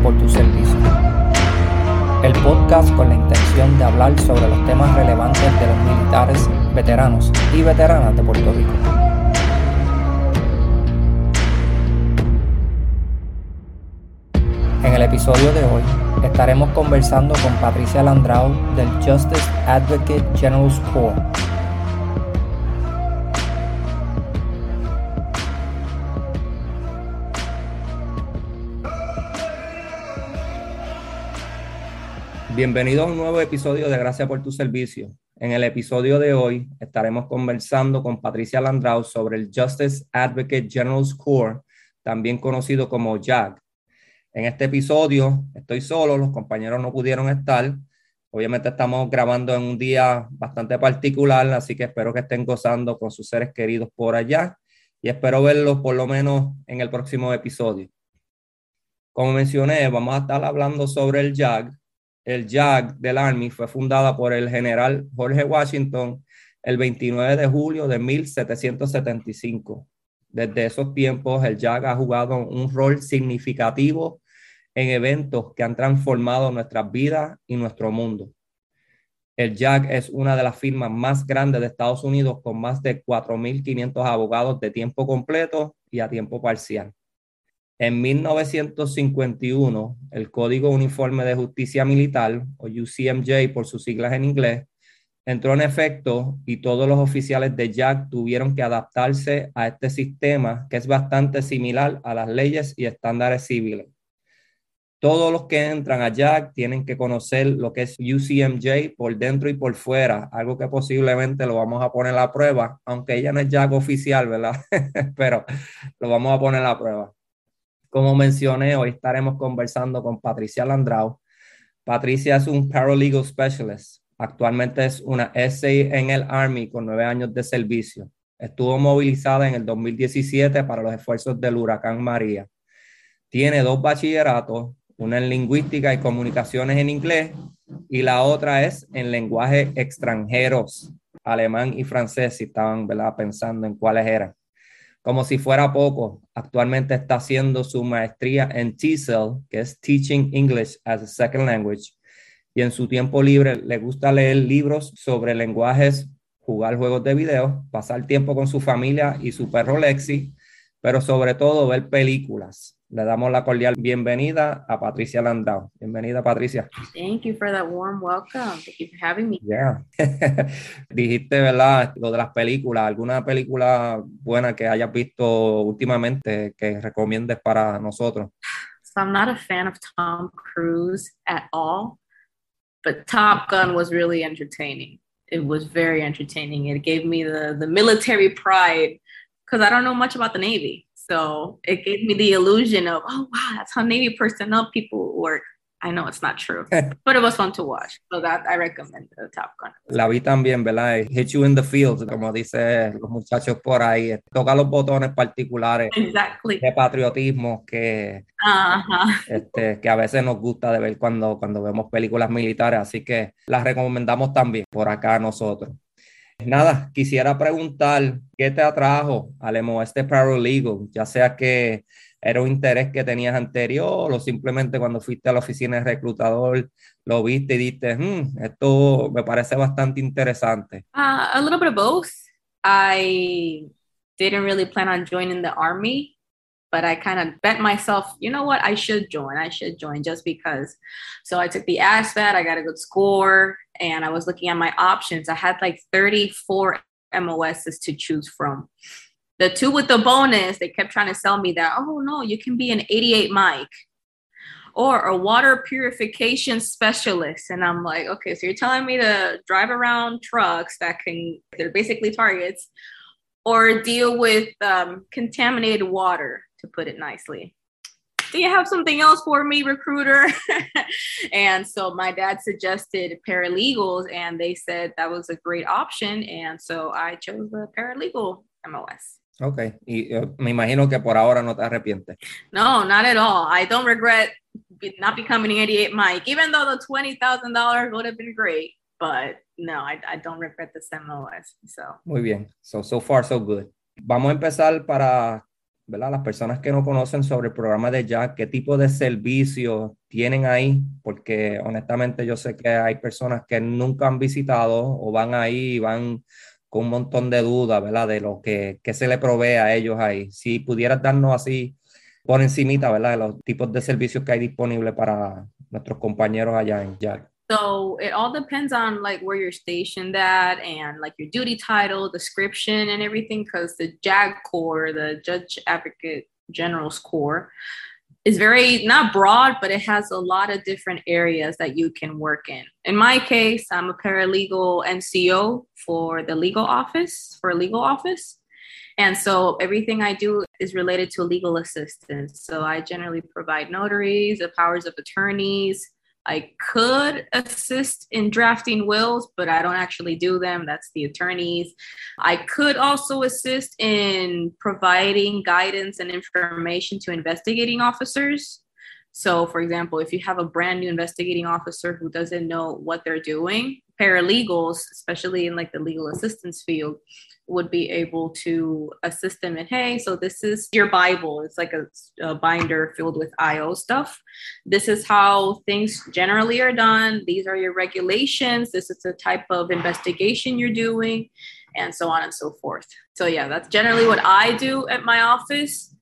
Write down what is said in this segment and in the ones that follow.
gracias por tu servicio. El podcast con la intención de hablar sobre los temas relevantes de los militares, veteranos y veteranas de Puerto Rico. En el episodio de hoy estaremos conversando con Patricia Landrau del Justice Advocate General Corps Bienvenido a un nuevo episodio de Gracias por tu servicio. En el episodio de hoy estaremos conversando con Patricia Landrau sobre el Justice Advocate General's Corps, también conocido como JAG. En este episodio estoy solo, los compañeros no pudieron estar. Obviamente estamos grabando en un día bastante particular, así que espero que estén gozando con sus seres queridos por allá y espero verlos por lo menos en el próximo episodio. Como mencioné, vamos a estar hablando sobre el JAG, el JAG del Army fue fundada por el general Jorge Washington el 29 de julio de 1775. Desde esos tiempos, el JAG ha jugado un rol significativo en eventos que han transformado nuestras vidas y nuestro mundo. El JAG es una de las firmas más grandes de Estados Unidos con más de 4.500 abogados de tiempo completo y a tiempo parcial. En 1951, el Código Uniforme de Justicia Militar, o UCMJ por sus siglas en inglés, entró en efecto y todos los oficiales de JAG tuvieron que adaptarse a este sistema que es bastante similar a las leyes y estándares civiles. Todos los que entran a JAG tienen que conocer lo que es UCMJ por dentro y por fuera, algo que posiblemente lo vamos a poner a prueba, aunque ella no es JAG oficial, ¿verdad? Pero lo vamos a poner a prueba. Como mencioné, hoy estaremos conversando con Patricia Landrau. Patricia es un paralegal specialist. Actualmente es una SA en el Army con nueve años de servicio. Estuvo movilizada en el 2017 para los esfuerzos del huracán María. Tiene dos bachilleratos, una en lingüística y comunicaciones en inglés y la otra es en lenguajes extranjeros, alemán y francés, si estaban pensando en cuáles eran. Como si fuera poco, actualmente está haciendo su maestría en TESOL, que es Teaching English as a Second Language, y en su tiempo libre le gusta leer libros sobre lenguajes, jugar juegos de video, pasar tiempo con su familia y su perro Lexi, pero sobre todo ver películas. Le damos la cordial bienvenida a Patricia Landau. Bienvenida, Patricia. Thank you for that warm welcome. Thank you for having me. Yeah. Dijiste, ¿verdad? Lo de las películas. ¿Alguna película buena que hayas visto últimamente que recomiendes para nosotros? So I'm not a fan of Tom Cruise at all, but Top Gun was really entertaining. It was very entertaining. It gave me the, the military pride because I don't know much about the Navy. So it gave me the illusion of, oh, wow, that's how Navy personnel people work. I know it's not true, but it was fun to watch. So that I recommend the Top Gun. La vi también, ¿verdad? Hit you in the field, como dicen los muchachos por ahí. Toca los botones particulares exactly. de patriotismo que, uh -huh. este, que a veces nos gusta de ver cuando, cuando vemos películas militares. Así que las recomendamos también por acá nosotros. Nada, quisiera preguntar qué te atrajo al este paralegal, ya sea que era un interés que tenías anterior o simplemente cuando fuiste a la oficina de reclutador lo viste y dijiste, hmm, esto me parece bastante interesante. Uh, a little bit of both. I didn't really plan on joining the army. but I kind of bet myself, you know what, I should join. I should join just because. So I took the ASVAT, I got a good score, and I was looking at my options. I had like 34 MOSs to choose from. The two with the bonus, they kept trying to sell me that, oh no, you can be an 88 Mike or a water purification specialist. And I'm like, okay, so you're telling me to drive around trucks that can, they're basically targets, or deal with um, contaminated water to put it nicely. Do you have something else for me, recruiter? and so my dad suggested paralegals, and they said that was a great option. And so I chose the paralegal MOS. Ok, y uh, me imagino que por ahora no te arrepientes. No, not at all. I don't regret not becoming 88 Mike, even though the $20,000 would have been great. But no, I, I don't regret this MOS. So. Muy bien. So, so far, so good. Vamos a empezar para ¿verdad? Las personas que no conocen sobre el programa de Jack, qué tipo de servicios tienen ahí, porque honestamente yo sé que hay personas que nunca han visitado o van ahí y van con un montón de dudas, ¿verdad? De lo que, que se le provee a ellos ahí. Si pudieras darnos así por encimita, ¿verdad? De los tipos de servicios que hay disponibles para nuestros compañeros allá en Jack. So it all depends on like where you're stationed at and like your duty title, description, and everything. Because the JAG Corps, the Judge Advocate General's Corps, is very not broad, but it has a lot of different areas that you can work in. In my case, I'm a paralegal NCO for the legal office, for a legal office. And so everything I do is related to legal assistance. So I generally provide notaries, the powers of attorneys, I could assist in drafting wills, but I don't actually do them. That's the attorneys. I could also assist in providing guidance and information to investigating officers. So, for example, if you have a brand new investigating officer who doesn't know what they're doing, paralegals, especially in like the legal assistance field, would be able to assist them in hey so this is your bible. It's like a, a, binder filled with io stuff. This is how things generally are done. These are your regulations. This is the type of investigation you're doing and so on and so forth. So yeah that's generally what i do at my office.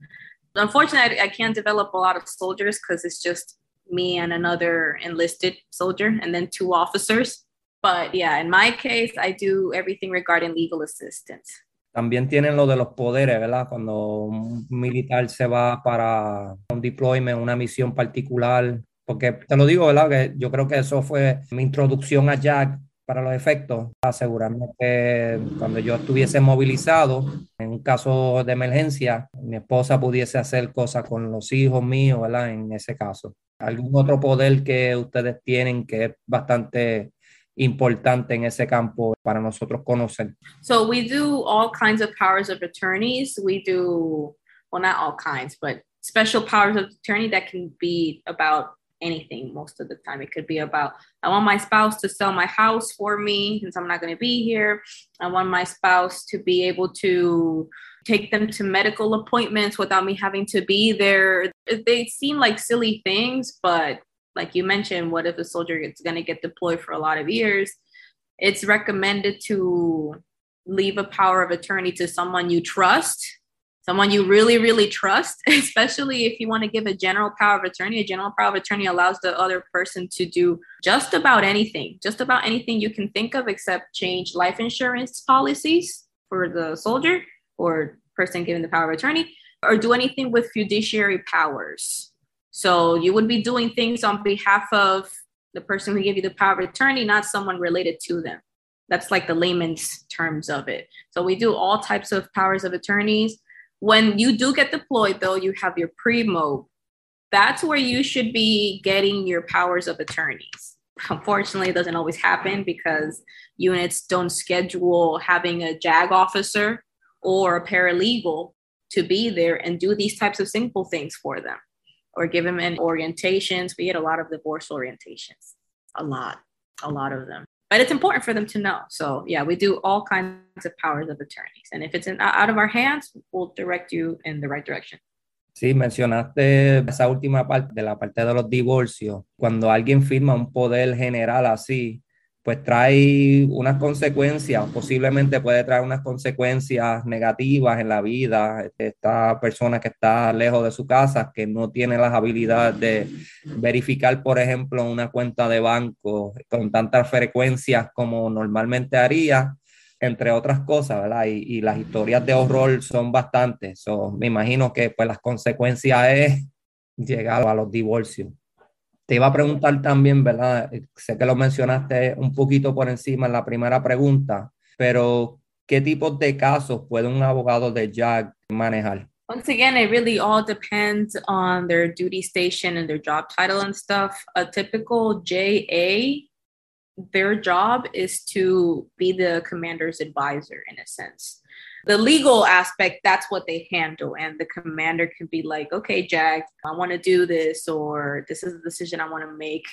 Unfortunately i can't develop a lot of soldiers because it's just me and another enlisted soldier and then two officers But yeah, in my case, I do everything regarding legal assistance. También tienen lo de los poderes, ¿verdad? Cuando un militar se va para un deployment, una misión particular, porque te lo digo, ¿verdad? Que yo creo que eso fue mi introducción a Jack para los efectos, asegurarme que cuando yo estuviese movilizado, en un caso de emergencia, mi esposa pudiese hacer cosas con los hijos míos, ¿verdad? En ese caso. ¿Algún otro poder que ustedes tienen que es bastante importante en ese campo para nosotros conocer. So we do all kinds of powers of attorneys. We do, well, not all kinds, but special powers of attorney that can be about anything most of the time. It could be about, I want my spouse to sell my house for me since I'm not going to be here. I want my spouse to be able to take them to medical appointments without me having to be there. They seem like silly things, but like you mentioned, what if a soldier is going to get deployed for a lot of years? It's recommended to leave a power of attorney to someone you trust, someone you really, really trust, especially if you want to give a general power of attorney. A general power of attorney allows the other person to do just about anything, just about anything you can think of, except change life insurance policies for the soldier or person given the power of attorney, or do anything with fiduciary powers. So you would be doing things on behalf of the person who gave you the power of attorney, not someone related to them. That's like the layman's terms of it. So we do all types of powers of attorneys. When you do get deployed, though, you have your pre-mob. That's where you should be getting your powers of attorneys. Unfortunately, it doesn't always happen because units don't schedule having a JAG officer or a paralegal to be there and do these types of simple things for them or give them an orientations. We get a lot of divorce orientations, a lot, a lot of them. But it's important for them to know. So yeah, we do all kinds of powers of attorneys, and if it's in, out of our hands, we'll direct you in the right direction. Sí, mencionaste esa última parte de la parte de los divorcios. Cuando alguien firma un poder general así, pues trae unas consecuencias, posiblemente puede traer unas consecuencias negativas en la vida. Esta persona que está lejos de su casa, que no tiene las habilidades de verificar, por ejemplo, una cuenta de banco con tantas frecuencias como normalmente haría, entre otras cosas, ¿verdad? Y, las historias de horror son bastantes. me imagino que pues las consecuencias es llegar a los divorcios. Te iba a preguntar también, ¿verdad? Sé que lo mencionaste un poquito por encima en la primera pregunta, pero ¿qué de casos puede un abogado de JAG manejar? Once again, it really all depends on their duty station and their job title and stuff. A typical JA, their job is to be the commander's advisor in a sense the legal aspect, that's what they handle. And the commander can be like, okay, Jack, I want to do this, or this is a decision I want to make.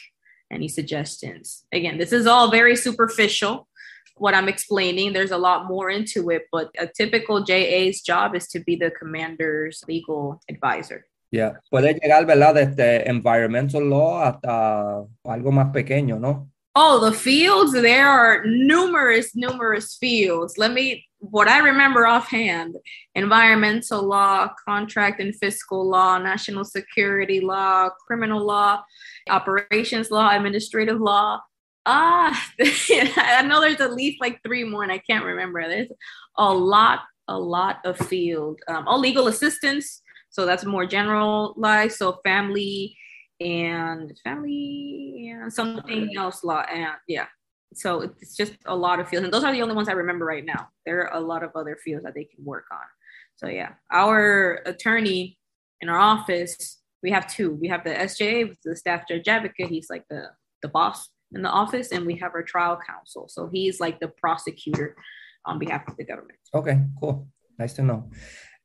any suggestions. Again, this is all very superficial. What I'm explaining, there's a lot more into it, but a typical JA's job is to be the commander's legal advisor. Yeah. Puede llegar, ¿verdad? Desde environmental law hasta algo más pequeño, ¿no? Oh, the fields, there are numerous, numerous fields. Let me, what I remember offhand environmental law, contract and fiscal law, national security law, criminal law, operations law, administrative law. Ah, I know there's at least like three more, and I can't remember. There's a lot, a lot of field. Um, oh, legal assistance. So that's more generalized. So family and family and something else law and yeah. So it's just a lot of fields and those are the only ones i remember right now. There are a lot of other fields that they can work on. So yeah. Our attorney in our office we have two. We have the sja with the staff judge advocate. He's like the the boss in the office and we have our trial counsel. So he's like the prosecutor on behalf of the government. Okay cool. Nice to know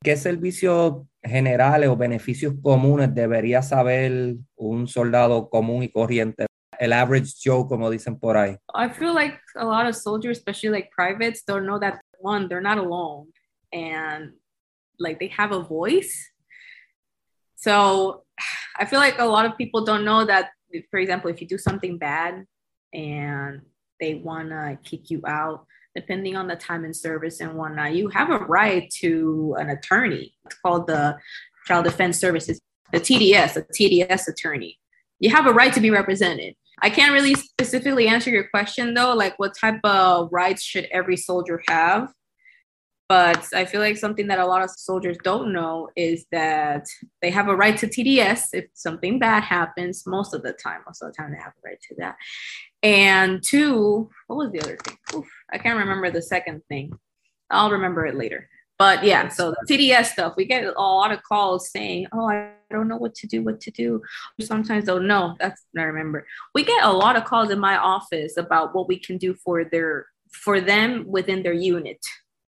¿Qué servicios generales o beneficios comunes debería saber un soldado común y corriente? El average Joe, como dicen por ahí. I feel like a lot of soldiers, especially like privates, don't know that one, they're not alone and like they have a voice. So I feel like a lot of people don't know that, for example, if you do something bad and they want to kick you out, depending on the time in service and whatnot, you have a right to an attorney. It's called the Trial Defense Services, the TDS, a TDS attorney. You have a right to be represented. I can't really specifically answer your question though, like what type of rights should every soldier have? But I feel like something that a lot of soldiers don't know is that they have a right to TDS if something bad happens. Most of the time, most of the time, they have a right to that. And two, what was the other thing? Oof, I can't remember the second thing. I'll remember it later. But yeah, so the TDS stuff, we get a lot of calls saying, "Oh, I don't know what to do, what to do." Sometimes they'll know. That's I remember. We get a lot of calls in my office about what we can do for their for them within their unit.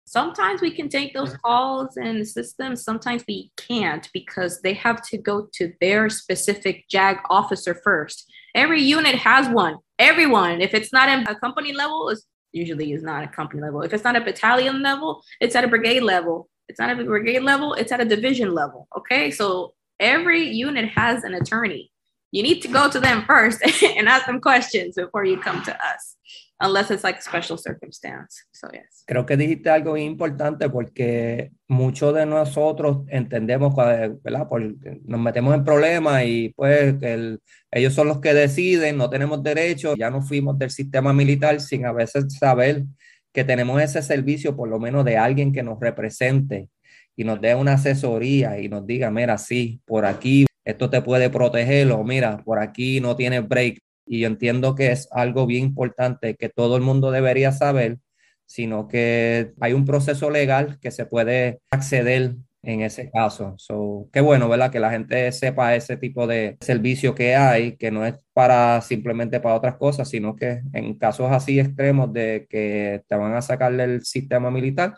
Sometimes we can take those mm-hmm. calls and assist them. Sometimes we can't because they have to go to their specific JAG officer first. Every unit has one. Everyone. If it's not in a company level, it's usually is not a company level. If it's not a battalion level, it's at a brigade level. It's not at a brigade level, it's at a division level. Okay. So every unit has an attorney. You need to go to them first and ask them questions before you come to us. Unless it's like special circumstance. So yes. Creo que dijiste algo importante porque muchos de nosotros entendemos, ¿verdad? Porque nos metemos en problemas y pues el, ellos son los que deciden, no tenemos derecho, ya no fuimos del sistema militar sin a veces saber que tenemos ese servicio por lo menos de alguien que nos represente y nos dé una asesoría y nos diga, mira, sí, por aquí esto te puede proteger o mira, por aquí no tienes break, y yo entiendo que es algo bien importante que todo el mundo debería saber, sino que hay un proceso legal que se puede acceder en ese caso. So, qué bueno, ¿verdad? Que la gente sepa ese tipo de servicio que hay, que no es para simplemente para otras cosas, sino que en casos así extremos de que te van a sacar del sistema militar,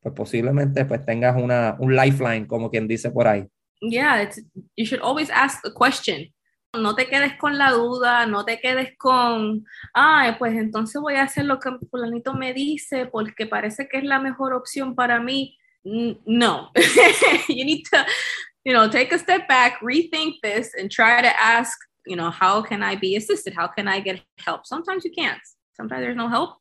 pues posiblemente pues tengas una, un lifeline, como quien dice por ahí. Yeah, you should always ask the question. No te quedes con la duda, no te quedes con, ay, pues entonces voy a hacer lo que fulanito me dice porque parece que es la mejor opción para mí. No, you need to, you know, take a step back, rethink this, and try to ask, you know, how can I be assisted? How can I get help? Sometimes you can't. Sometimes there's no help,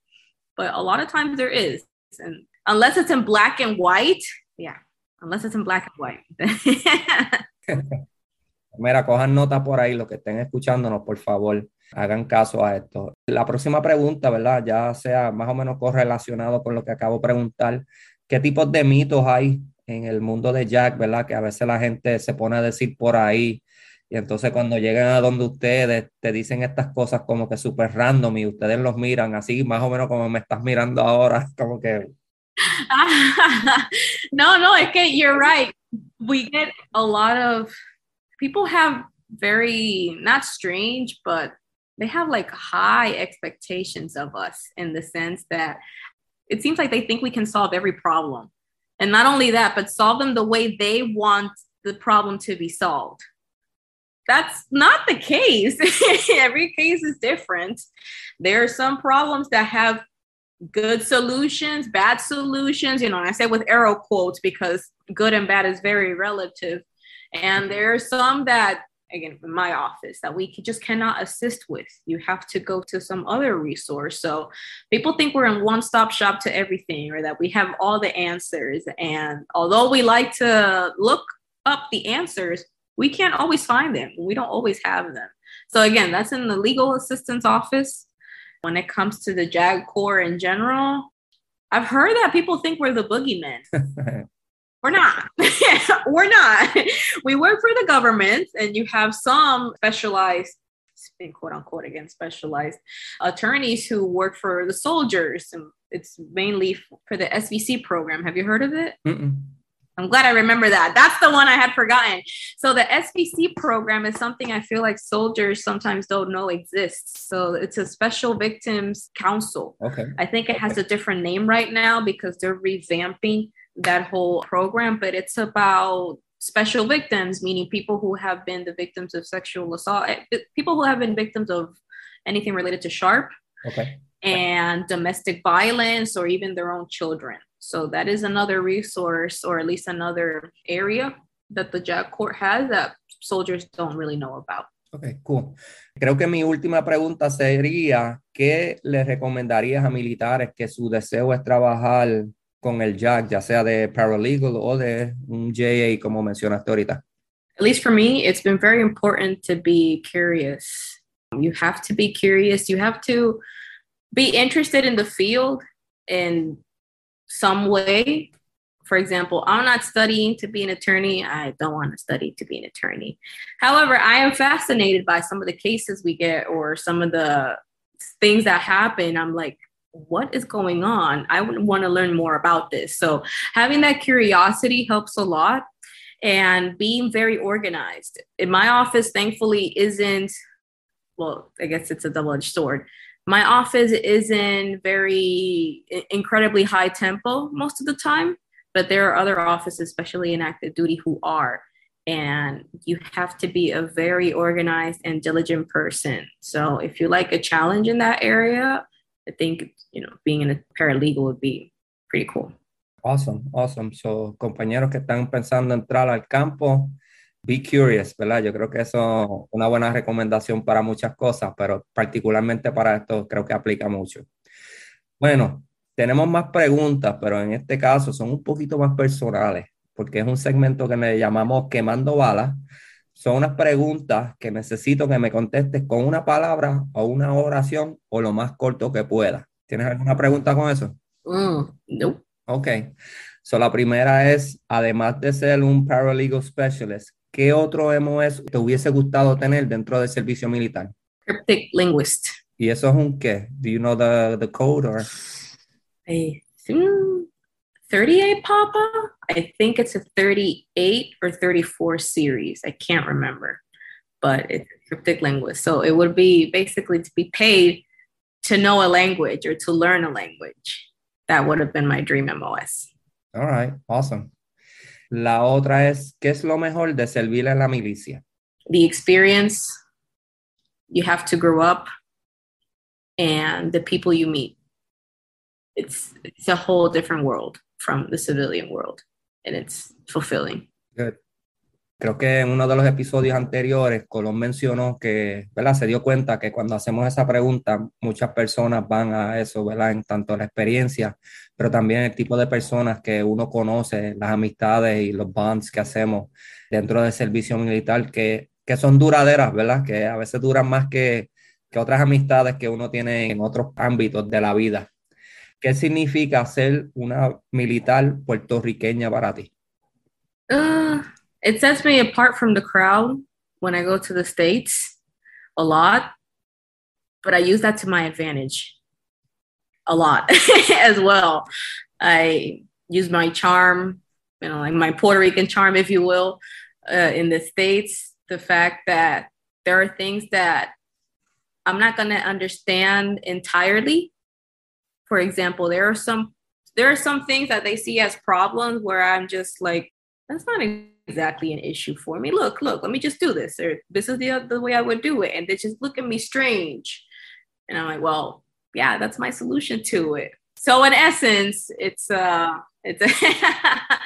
but a lot of times there is. And unless it's in black and white, yeah, unless it's in black and white. Mira, cojan nota por ahí, los que estén escuchándonos, por favor, hagan caso a esto. La próxima pregunta, ¿verdad? Ya sea más o menos correlacionado con lo que acabo de preguntar, ¿qué tipos de mitos hay en el mundo de Jack, ¿verdad? Que a veces la gente se pone a decir por ahí. Y entonces cuando llegan a donde ustedes te dicen estas cosas como que súper random y ustedes los miran así, más o menos como me estás mirando ahora, como que... no, no, es que you're right. We get a lot of people have very not strange, but they have like high expectations of us in the sense that it seems like they think we can solve every problem. And not only that, but solve them the way they want the problem to be solved. that's not the case. Every case is different. There are some problems that have good solutions, bad solutions. You know, I say with arrow quotes because good and bad is very relative. And there are some that, again, in my office, that we just cannot assist with. You have to go to some other resource. So people think we're in one stop shop to everything or that we have all the answers. And although we like to look up the answers, we can't always find them. We don't always have them. So again, that's in the legal assistance office. When it comes to the JAG Corps in general, I've heard that people think we're the boogeymen. we're not. we're not. We work for the government, and you have some specialized quote unquote again specialized attorneys who work for the soldiers and it's mainly for the svc program have you heard of it Mm-mm. I'm glad I remember that. That's the one I had forgotten. So the SVC program is something I feel like soldiers sometimes don't know exists. So it's a special victims counsel. Okay. I think it has a different name right now because they're revamping that whole program, but it's about special victims, meaning people who have been the victims of sexual assault, eh, people who have been victims of anything related to sharp. Okay. And domestic violence or even their own children. So that is another resource or at least another area that the JAG Corps has that soldiers don't really know about. Ok, cool. Creo que mi última pregunta sería, ¿qué le recomendarías a militares que su deseo es trabajar con el JAG, ya sea de paralegal o de un JA, como mencionaste ahorita? At least for me, it's been very important to be curious. You have to be curious. You have to be interested in the field in some way. For example, I'm not studying to be an attorney. I don't want to study to be an attorney. However, I am fascinated by some of the cases we get or some of the things that happen. I'm like, what is going on? I want to learn more about this. So, having that curiosity helps a lot and being very organized. In my office, thankfully, isn't well, I guess it's a double edged sword my office isn't very incredibly high tempo most of the time, but there are other offices, especially in active duty, who are. And you have to be a very organized and diligent person. So if you like a challenge in that area, I think you know being in a paralegal would be pretty cool. Awesome, awesome. So compañeros que están pensando entrar al campo, Be curious, ¿verdad? Yo creo que eso es una buena recomendación para muchas cosas, pero particularmente para esto creo que aplica mucho. Bueno, tenemos más preguntas, pero en este caso son un poquito más personales, porque es un segmento que le llamamos quemando balas. Son unas preguntas que necesito que me contestes con una palabra o una oración o lo más corto que pueda. ¿Tienes alguna pregunta con eso? Mm, no. Ok. So, la primera es, además de ser un paralegal specialist, ¿qué otro MOS te hubiese gustado tener dentro del servicio militar? Cryptic linguist. ¿Y eso es un qué? Do you know the, the code or? I think 38 Papa. I think it's a 38 or 34 series. I can't remember, but it's a cryptic linguist. So it would be basically to be paid to know a language or to learn a language. That would have been my dream MOS. All right, awesome. La otra es, ¿qué es lo mejor de servir en la milicia? The experience, you have to grow up, and the people you meet. It's, it's a whole different world from the civilian world, and it's fulfilling. Good. Creo que en uno de los episodios anteriores, Colón mencionó que, ¿verdad? Se dio cuenta que cuando hacemos esa pregunta, muchas personas van a eso, ¿verdad? En tanto la experiencia, pero también el tipo de personas que uno conoce, las amistades y los bonds que hacemos dentro del servicio militar, que, que son duraderas, ¿verdad? Que a veces duran más que, que otras amistades que uno tiene en otros ámbitos de la vida. ¿Qué significa ser una militar puertorriqueña para ti? Uh, it sets me apart from the crowd when I go to the States a lot, but I use that to my advantage a lot as well. I use my charm, you know, like my Puerto Rican charm, if you will, uh, in the States. The fact that there are things that I'm not going to understand entirely. For example, there are some there are some things that they see as problems where I'm just like, that's not exactly an issue for me. Look, look, let me just do this, or this is the, the way I would do it. And they just look at me strange. And I'm like, well, yeah, that's my solution to it. So in essence, it's uh it's a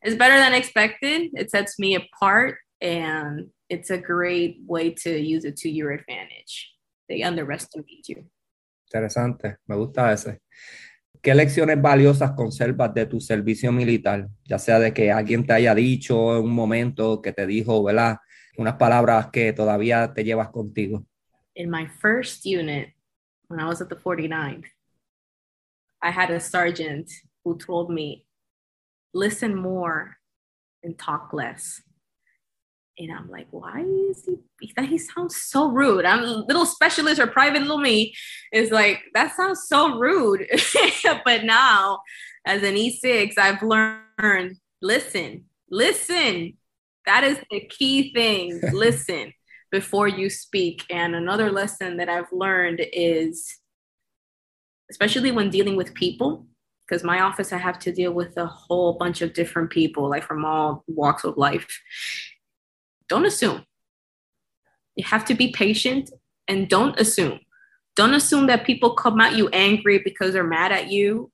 it's better than expected. It sets me apart and it's a great way to use it to your advantage. They underestimate you. Interesante, me gusta ese. ¿Qué lecciones valiosas conservas de tu servicio militar? Ya sea de que alguien te haya dicho en un momento que te dijo, ¿verdad? Unas palabras que todavía te llevas contigo. In my first unit, when I was at the 49th, I had a sergeant who told me, listen more and talk less. And I'm like, why is he? He sounds so rude. I'm a little specialist or private little me is like, that sounds so rude. but now, as an E6, I've learned listen, listen. That is the key thing. listen before you speak. And another lesson that I've learned is, especially when dealing with people, because my office, I have to deal with a whole bunch of different people, like from all walks of life don't assume. You have to be patient and don't assume. Don't assume that people come at you angry because they're mad at you.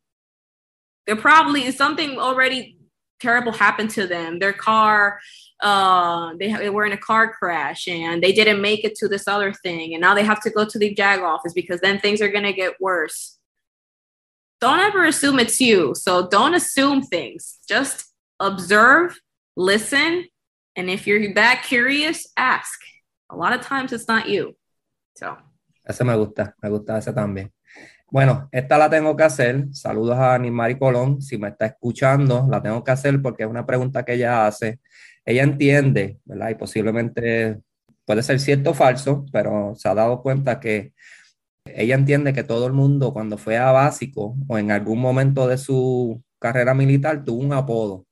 They're probably something already terrible happened to them. Their car, uh, they, they were in a car crash and they didn't make it to this other thing. And now they have to go to the JAG office because then things are going to get worse. Don't ever assume it's you. So don't assume things. Just observe, listen, And if you're that curious, ask. A lot of times it's not you. So. Ese me gusta, me gusta ese también. Bueno, esta la tengo que hacer. Saludos a Animari Colón. Si me está escuchando, la tengo que hacer porque es una pregunta que ella hace. Ella entiende, ¿verdad? Y posiblemente puede ser cierto o falso, pero se ha dado cuenta que ella entiende que todo el mundo cuando fue a básico o en algún momento de su carrera militar tuvo un apodo.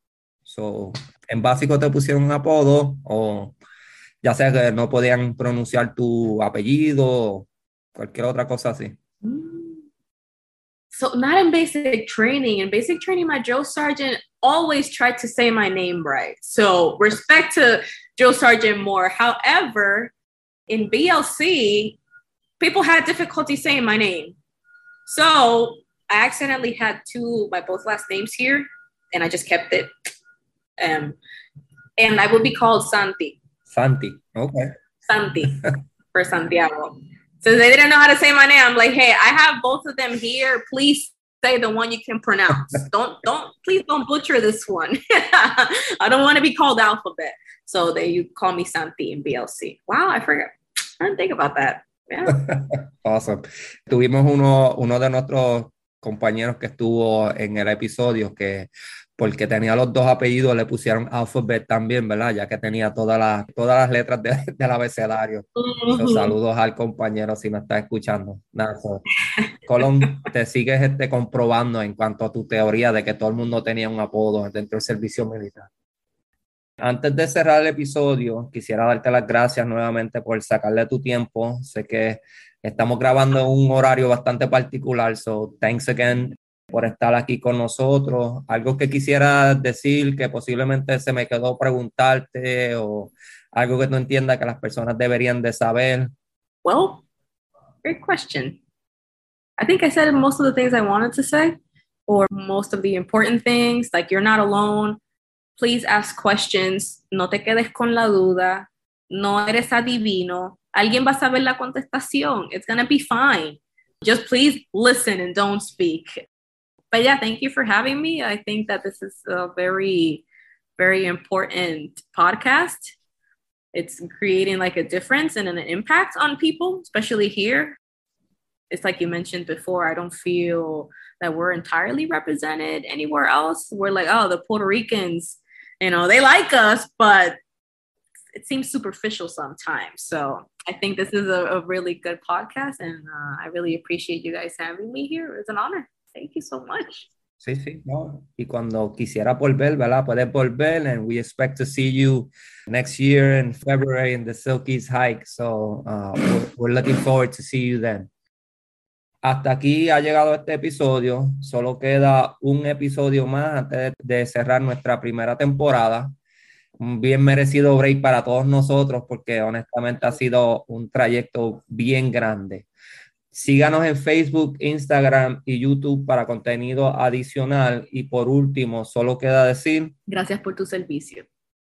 So, en básico te pusieron un apodo o ya sea que no podían pronunciar tu apellido o cualquier otra cosa así. So not in basic training. In basic training, my drill sergeant always tried to say my name right. So respect to drill sergeant Moore. However, in BLC, people had difficulty saying my name. So I accidentally had two my both last names here, and I just kept it um, and I would be called Santi. Santi, okay. Santi for Santiago. So they didn't know how to say my name. I'm like, hey, I have both of them here. Please say the one you can pronounce. don't don't please don't butcher this one. I don't want to be called alphabet. So they you call me Santi in BLC. Wow, I forgot. I didn't think about that. Yeah. awesome. Tuvimos uno, uno de nuestros compañeros que estuvo en el episodio que porque tenía los dos apellidos, le pusieron alphabet también, ¿verdad? Ya que tenía todas las, todas las letras de, del abecedario. saludos al compañero si me está escuchando. Nada, Colón, te sigues este, comprobando en cuanto a tu teoría de que todo el mundo tenía un apodo dentro del servicio militar. Antes de cerrar el episodio, quisiera darte las gracias nuevamente por sacarle tu tiempo. Sé que estamos grabando en un horario bastante particular, so thanks again por estar aquí con nosotros. Algo que quisiera decir que posiblemente se me quedó preguntarte o algo que tú entiendas que las personas deberían de saber. Well, great question. I think I said most of the things I wanted to say or most of the important things, like you're not alone. Please ask questions. No te quedes con la duda. No eres adivino. Alguien va a saber la contestación. It's going to be fine. Just please listen and don't speak. But yeah, thank you for having me. I think that this is a very, very important podcast. It's creating like a difference and an impact on people, especially here. It's like you mentioned before, I don't feel that we're entirely represented anywhere else. We're like, oh, the Puerto Ricans, you know, they like us, but it seems superficial sometimes. So I think this is a, a really good podcast, and uh, I really appreciate you guys having me here. It's an honor. Thank you so much. Sí, sí, no. Y cuando quisiera volver, ¿verdad? Puedes volver, and we expect to see you next year in February in the Silkies hike. So uh, we're, we're looking forward to see you then. Hasta aquí ha llegado este episodio. Solo queda un episodio más antes de cerrar nuestra primera temporada. un bien merecido break para todos nosotros porque honestamente ha sido un trayecto bien grande. Síganos en Facebook, Instagram y YouTube para contenido adicional. Y por último, solo queda decir... Gracias por tu servicio.